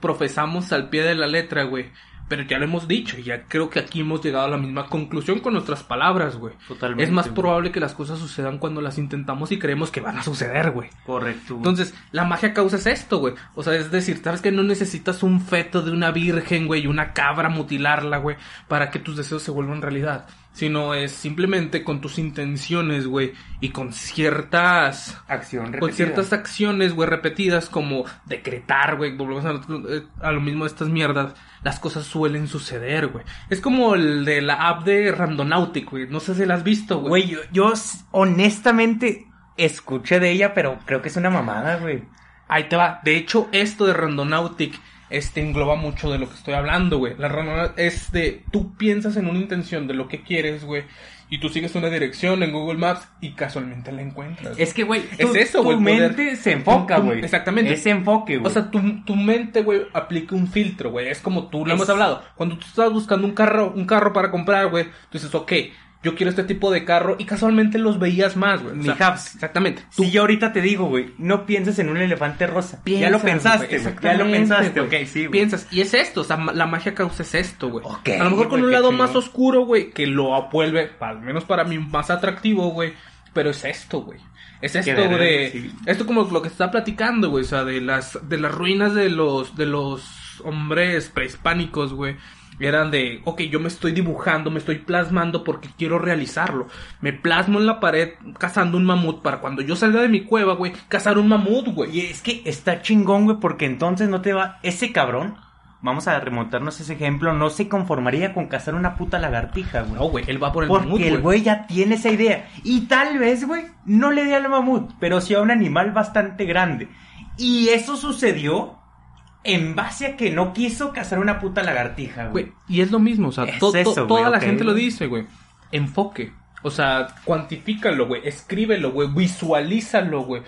profesamos al pie de la letra, güey. Pero ya lo hemos dicho y ya creo que aquí hemos llegado a la misma conclusión con nuestras palabras, güey.
Totalmente,
Es más
güey.
probable que las cosas sucedan cuando las intentamos y creemos que van a suceder, güey.
Correcto, güey.
Entonces, la magia causa es esto, güey. O sea, es decir, sabes que no necesitas un feto de una virgen, güey, y una cabra mutilarla, güey, para que tus deseos se vuelvan realidad. Sino es simplemente con tus intenciones, güey, y con ciertas
acción repetida.
con ciertas acciones, güey, repetidas, como decretar, güey, volvemos a, eh, a lo mismo de estas mierdas, las cosas suelen suceder, güey. Es como el de la app de Randonautic, güey, no sé si la has visto, güey.
Güey, yo, yo honestamente escuché de ella, pero creo que es una mamada, güey.
Ahí te va. De hecho, esto de Randonautic, este engloba mucho de lo que estoy hablando, güey. La Randonautic es de, tú piensas en una intención de lo que quieres, güey, y tú sigues una dirección en Google Maps y casualmente la encuentras.
Es que, güey,
Es
tu-
eso,
tu
güey, poder.
mente se enfoca,
Tu- tu-
güey.
exactamente.
Ese enfoque, güey.
O sea, tu, tu mente, güey, aplica un filtro, güey. Es como tú lo
Es-
hemos hablado. Cuando tú estás buscando un carro, un carro para comprar, güey, tú dices, ok, yo quiero este tipo de carro y casualmente los veías más, güey. O
Mi
sea,
Habs.
Exactamente.
Si yo ahorita te digo, güey, no pienses en un elefante rosa. ya lo
Piensas,
pensaste,
güey.
Ya lo pensaste,
güey.
ok, sí, güey.
Piensas, y es esto, o sea, la magia causa es esto, güey.
Ok,
a lo mejor con un lado más oscuro, güey, que lo vuelve, al menos para mí, más atractivo, güey. Pero es esto, güey. Es esto de...
sí.
Esto como lo que se está platicando, güey, o sea, de las, de las ruinas de los, de los hombres prehispánicos, güey. Eran de, ok, yo me estoy dibujando, me estoy plasmando porque quiero realizarlo. Me plasmo en la pared cazando un mamut para cuando yo salga de mi cueva, güey, cazar un mamut, güey.
Y es que está chingón, güey, porque entonces no te va. Ese cabrón, vamos a remontarnos a ese ejemplo, no se conformaría con cazar una puta lagartija, güey.
No, güey, él va por el mamut,
Porque el
güey.
güey ya tiene esa idea. Y tal vez, güey, no le dé al mamut, pero sí a un animal bastante grande. Y eso sucedió en base a que no quiso cazar una puta lagartija, güey.
Y es lo mismo, o sea,
Es
to- to-
eso,
toda la gente lo dice, güey. Enfoque. O sea, cuantifícalo, güey. Escríbelo, güey. Visualízalo, güey.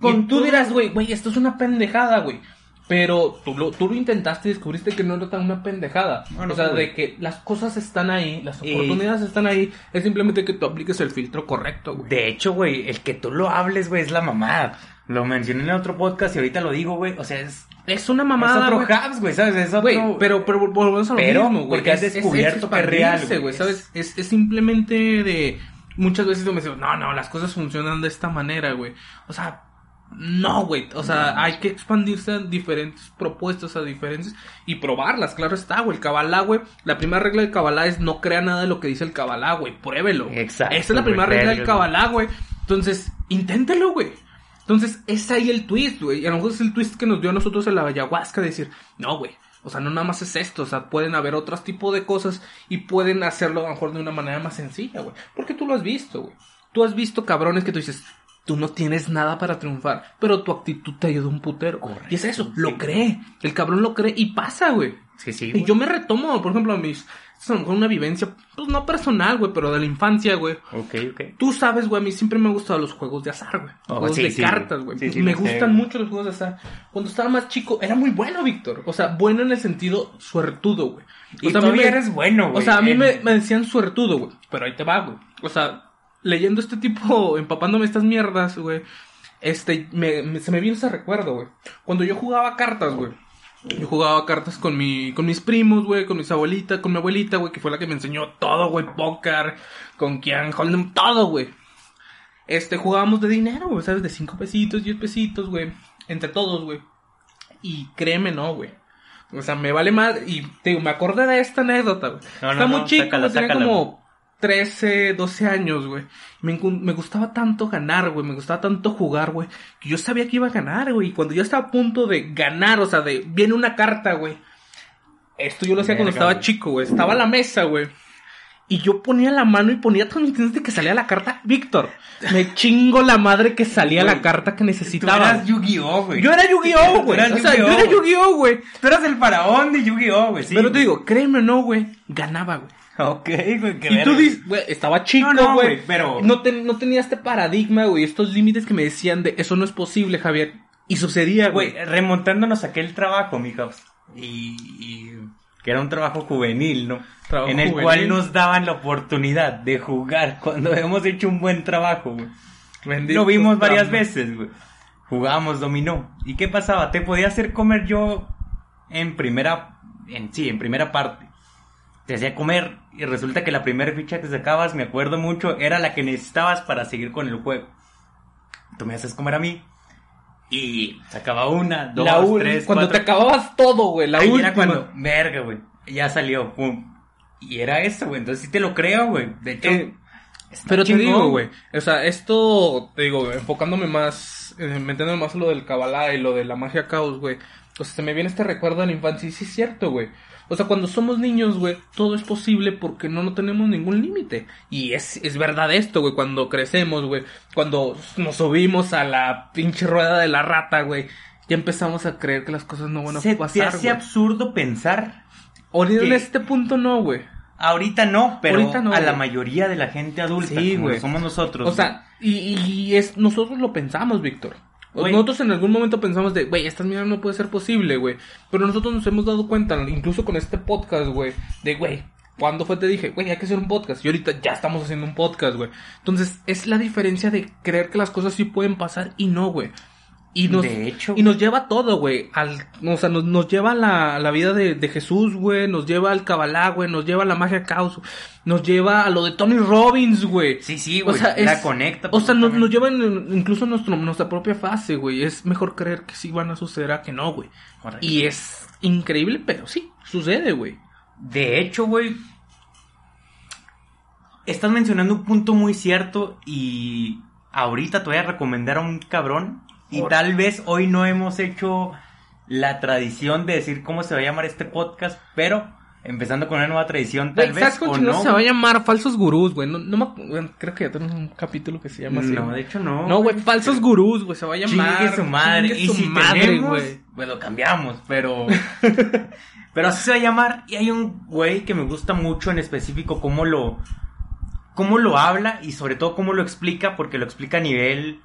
Con
Y tú
todo-
dirás, güey, güey, esto es una pendejada, güey. Pero tú lo, tú lo intentaste y descubriste que no era tan una pendejada.
Bueno,
o sea,
güey.
de que las cosas están ahí, las
Y-
oportunidades están ahí. Es simplemente que tú apliques el filtro correcto, güey.
De hecho, güey, el que tú lo hables, güey, es la mamada. Lo mencioné en otro podcast y ahorita lo digo, güey. O sea, es,
Es una mamada,
es otro
güey.
Hubs, güey, ¿sabes? Es otro...
Güey, pero, pero volvemos a lo
Pero,
mismo, güey.
porque has descubierto que es real, güey.
¿sabes? Es, es simplemente de... Muchas veces me dicen, no, no, las cosas funcionan de esta manera, güey. O sea, no, güey. O sea, hay que expandirse a diferentes propuestas, a diferentes... Y probarlas, claro está, güey. El Kabbalah, güey. La primera regla del Kabbalah es no crea nada de lo que dice el Kabbalah, güey. Pruébelo.
Exacto,
Esa es la primera regla del. Kabbalah, güey. Entonces, inténtelo, güey. Entonces, es ahí el twist, güey. Y a lo mejor es el twist que nos dio a nosotros en la ayahuasca, de decir, no, güey. O sea, no nada más es esto, o sea, pueden haber otros tipos de cosas y pueden hacerlo a lo mejor de una manera más sencilla, güey. Porque tú lo has visto, güey. Tú has visto cabrones que tú dices, tú no tienes nada para triunfar, pero tu actitud te ayuda un putero.
Correcto,
y es eso,
sí.
lo cree. El cabrón lo cree y pasa, güey.
Sí, sí,
Y
güey.
yo me retomo, por ejemplo, a mis... mejor una vivencia, pues no personal, güey, pero de la infancia, güey.
Ok, ok.
Tú sabes, güey, a mí siempre me han gustado los juegos de azar, güey.
Oh,
juegos
sí,
de
sí,
cartas,
güey. Sí, sí,
me
sé,
gustan mucho los juegos de azar. Cuando estaba más chico, era muy bueno, Víctor. O sea, bueno en el sentido suertudo, güey.
Y
o sea, a mí
todavía
me-
eres bueno, güey.
O sea, a mí me, me decían suertudo, güey. Pero ahí te va, güey. O sea, leyendo este tipo, empapándome estas mierdas, güey. Este, me, me- se me vino ese recuerdo, güey. Cuando yo jugaba cartas, güey. Yo jugaba cartas con mi, con mis primos, güey, con mis abuelitas, con mi abuelita, güey, que fue la que me enseñó todo, güey, póker, con Kian Hold'em, todo, güey. Este, jugábamos de dinero, güey, ¿sabes? De 5 pesitos, 10 pesitos, güey, entre todos, güey. Y créeme, no, güey. O sea, me vale más, y te digo, me acordé de esta anécdota, güey.
No, no,
Está muy
no,
chico,
sácala,
tenía
sácala,
como 13, 12 años, güey. Me, me gustaba tanto ganar, güey. Me gustaba tanto jugar, güey. Que yo sabía que iba a ganar, güey. Y cuando yo estaba a punto de ganar, o sea, de viene una carta, güey. Esto yo lo hacía cuando estaba chico, güey. Estaba a la mesa, güey. Y yo ponía la mano y ponía todos mis intentos de que salía la carta. Víctor, me chingo la madre que salía la carta que
Tú
necesitaba.
eras Yu-Gi-Oh, güey.
Yo era Yu-Gi-Oh,
Tú
güey. O sea, yo era. Yu-Gi-Oh, güey.
Tú eras el faraón de Yu-Gi-Oh, güey. Sí,
Pero te digo, créeme o no, güey. Ganaba, güey.
Ok, güey, qué
Y tú
verga.
dices, güey, estaba chico,
No, no,
güey.
güey, pero-
No, te- no tenía este paradigma, güey. Estos límites que me decían de eso no es posible, Javier. Y sucedía, güey.
Güey, remontándonos a aquel trabajo, mijos. Y, y que era un trabajo juvenil, ¿no?
Trabajo
en el
juvenil.
cual nos daban la oportunidad de jugar cuando hemos hecho un buen trabajo, güey.
Bendito
Lo vimos varias veces, güey. Jugábamos dominó. ¿Y qué pasaba? Te podía hacer comer yo en primera, en sí, en primera parte. Te hacía comer y resulta que la primera ficha que sacabas, me acuerdo mucho, era la que necesitabas para seguir con el juego. Tú me haces comer a mí y sacaba una, dos,
La ul-
tres,
cuando
cuatro.
te acababas todo, güey. La
Ahí
última.
era cuando, verga, güey, ya salió, pum. Y era eso, güey, entonces sí te lo creo, güey. De hecho,
Eh, Pero te
chingón,
digo, güey. O sea, esto, te digo, enfocándome más, eh, metiéndome más lo del Kabbalah y lo de la magia caos, güey. O sea, se me viene este recuerdo de la infancia y sí es cierto, güey. O sea, cuando somos niños, güey, todo es posible porque no, no tenemos ningún límite. Y es, es verdad esto, güey, cuando crecemos, güey. Cuando nos subimos a la pinche rueda de la rata, güey. Ya empezamos a creer que las cosas no van a
Se
pasar,
hace
güey.
absurdo pensar
Ahorita en este punto no, güey.
Ahorita no, pero
Ahorita no,
a la mayoría de la gente adulta,
Sí,
como
güey.
somos nosotros.
O sea, y, y es, nosotros lo pensamos, Víctor. Nosotros en algún momento pensamos de, güey, esta mierda no puede ser posible, güey. Pero nosotros nos hemos dado cuenta, incluso con este podcast, güey, de, güey, ¿cuándo fue te dije, güey, hay que hacer un podcast? Y ahorita ya estamos haciendo un podcast, güey. Entonces, es la diferencia de creer que las cosas sí pueden pasar y no, güey. Y nos,
De hecho,
y nos lleva a todo, güey. Al, o sea, nos, nos lleva a la, a la vida de, de Jesús, güey. Nos lleva al Kabbalah, güey. Nos lleva a la magia caos. Nos lleva a lo de Tony Robbins, güey.
Sí, sí,
O
güey.
sea,
la
es-
conecta.
O sea, nos, nos lleva en- incluso nuestro, nuestra propia fase, güey. Es mejor creer que sí van a suceder a que no, güey. Y es increíble, pero sí, sucede, güey.
De hecho, güey. Estás mencionando un punto muy cierto y ahorita te voy a recomendar a un cabrón. Y tal vez hoy no hemos hecho la tradición de decir cómo se va a llamar este podcast, pero empezando con una nueva tradición, tal vez
¿Sabes cómo
o no.
se va a llamar? Falsos gurús, güey. No, no me creo que ya tenemos un capítulo que se llama así.
No,
güey.
de hecho no.
No, güey, falsos gurús, güey. Se va a llamar.
Chingue su madre.
Chingue
y
su
si
madre,
tenemos,
güey.
pues lo cambiamos, pero... pero así se va a llamar. Y hay un güey que me gusta mucho en específico cómo lo... Cómo lo habla y sobre todo cómo lo explica, porque lo explica a nivel...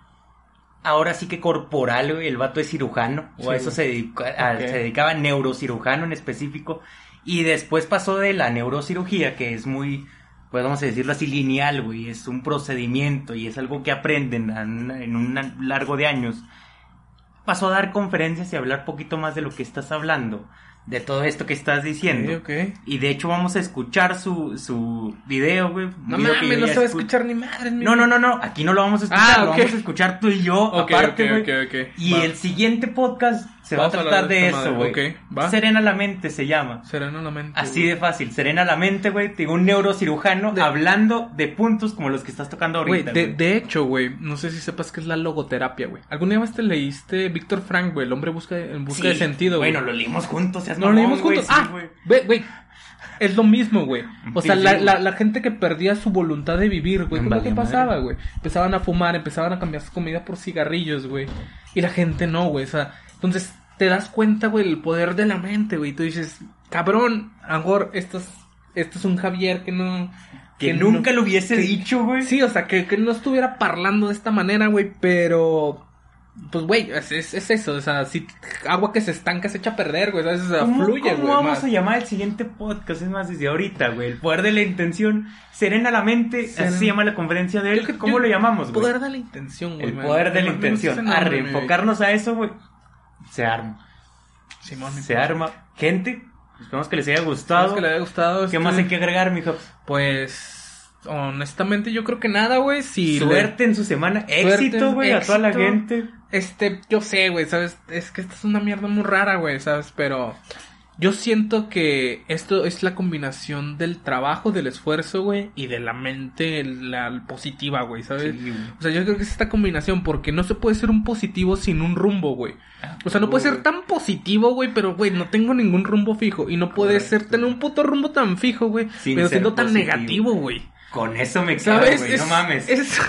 Ahora sí que corporal, güey. El vato es cirujano. o
Sí,
a eso se, dedica- a- se dedicaba neurocirujano en específico. Y después pasó de la neurocirugía, que es muy, pues vamos a decirlo así, lineal, güey. Es un procedimiento y es algo que aprenden en, en un largo de años. Pasó a dar conferencias y hablar poquito más de lo que estás hablando. De todo esto que estás diciendo.
Ok, ok.
Y de hecho vamos a escuchar su, su video, güey.
No
video
mames, no se va a
escu-
escuchar ni madre.
No, no, no, no. Aquí no lo vamos a escuchar.
Ah,
Lo
ok.
vamos a escuchar tú y yo. Aparte, güey. Y el siguiente podcast se
Vamos
va a tratar
de
eso, güey. Serena la mente se llama.
Serena la mente.
Así de fácil, serena la mente, güey. Tengo un neurocirujano
De-
hablando de puntos como los que estás tocando ahorita.
de,
güey.
de hecho, güey, no sé si sepas qué es la logoterapia, güey. ¿Alguna vez te leíste Víctor Frank, güey? El hombre busca, en busca de sentido, güey.
Bueno, lo leímos juntos, seas
No lo leímos juntos.
sí,
ah,
güey.
Es lo mismo, güey. O sea,
sí,
la, la, la gente que perdía su voluntad de vivir, güey. ¿Qué
valía
pasaba, güey? Empezaban a fumar, empezaban a cambiar su comida por cigarrillos, güey. Y la gente no, güey. O sea, entonces te das cuenta, güey, el poder de la mente, güey. Y tú dices, cabrón, a mejor esto es, esto es un Javier que no...
Que nunca lo hubiese
que-
dicho, güey.
Sí, o sea, que, que no estuviera parlando de esta manera, güey, pero... Pues, güey, es, es, es eso, o sea, si agua que se estanca se echa a perder, güey, ¿sabes? O sea,
¿Cómo,
fluye,
cómo
güey.
vamos
más.
a llamar el siguiente podcast? Es más, desde ahorita, güey. El poder de la intención. Serena la mente. Así se llama la conferencia de él. ¿Cómo
yo-
lo llamamos, güey?
Poder de la intención, güey.
El
man.
poder de la intención. A reenfocarnos a eso, güey. Se arma.
Simón,
Se arma. Gente, esperamos que les haya gustado.
que le haya gustado.
¿Qué
este-
más hay que agregar, mijo?
Pues, honestamente, yo creo que nada, güey. Si le-
Suerte en su semana. Éxito, güey, a toda la gente.
Este, yo sé, güey, ¿sabes? Es que esta es una mierda muy rara, güey, ¿sabes? Pero yo siento que esto es la combinación del trabajo, del esfuerzo, güey, y de la mente la positiva, güey, ¿sabes?
Sí, güey.
O sea, yo creo que es esta combinación porque no se puede ser un positivo sin un rumbo, güey. O sea, no puede ser tan positivo, güey, pero, güey, no tengo ningún rumbo fijo. Y no puede
Correcto.
ser tener un puto rumbo tan fijo, güey,
Sin
pero siendo tan
positivo.
negativo, güey.
Con eso me quedo,
¿Sabes?
güey.
Es-
No mames.
es-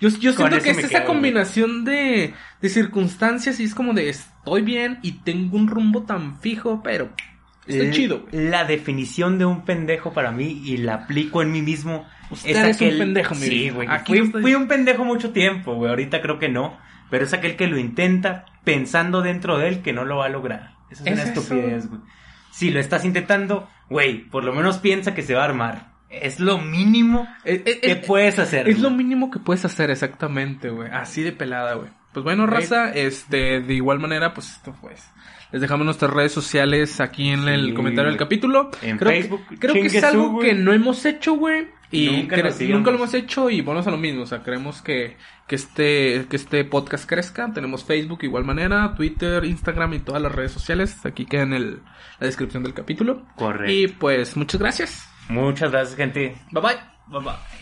yo yo siento que es esa combinación de, de circunstancias y es como de estoy bien y tengo un rumbo tan fijo, pero está
L-
chido.
La definición de un pendejo para mí y la aplico en mí mismo.
Usted es un pendejo, mi
Sí, güey.
Aquí
Fui,
estoy-
un pendejo mucho tiempo, güey. Ahorita creo que no. Pero es aquel que lo intenta pensando dentro de él que no lo va a lograr. Eso es,
¿Es
una
eso?
estupidez, güey. Si lo estás intentando, güey, por lo menos piensa que se va a armar. Es lo mínimo
Es, es-
que
es-
puedes hacer.
es lo mínimo que puedes hacer exactamente, güey. Así de pelada, güey. Pues bueno,
Güey.
raza, este, de igual manera, pues esto pues. Les dejamos nuestras redes sociales aquí en el
Sí,
comentario del capítulo.
En
creo
Facebook,
Que, creo que es algo
güey.
que no hemos hecho, güey. Y
Nunca lo hacíamos.
nunca lo hemos hecho y vamos a lo mismo. O sea, queremos que, que, este, que este podcast crezca. Tenemos Facebook de igual manera, Twitter, Instagram y todas las redes sociales. Aquí queda en el, la descripción del capítulo.
Correcto.
Y pues muchas gracias.
Muchas gracias, gente.
Bye bye.
Bye bye.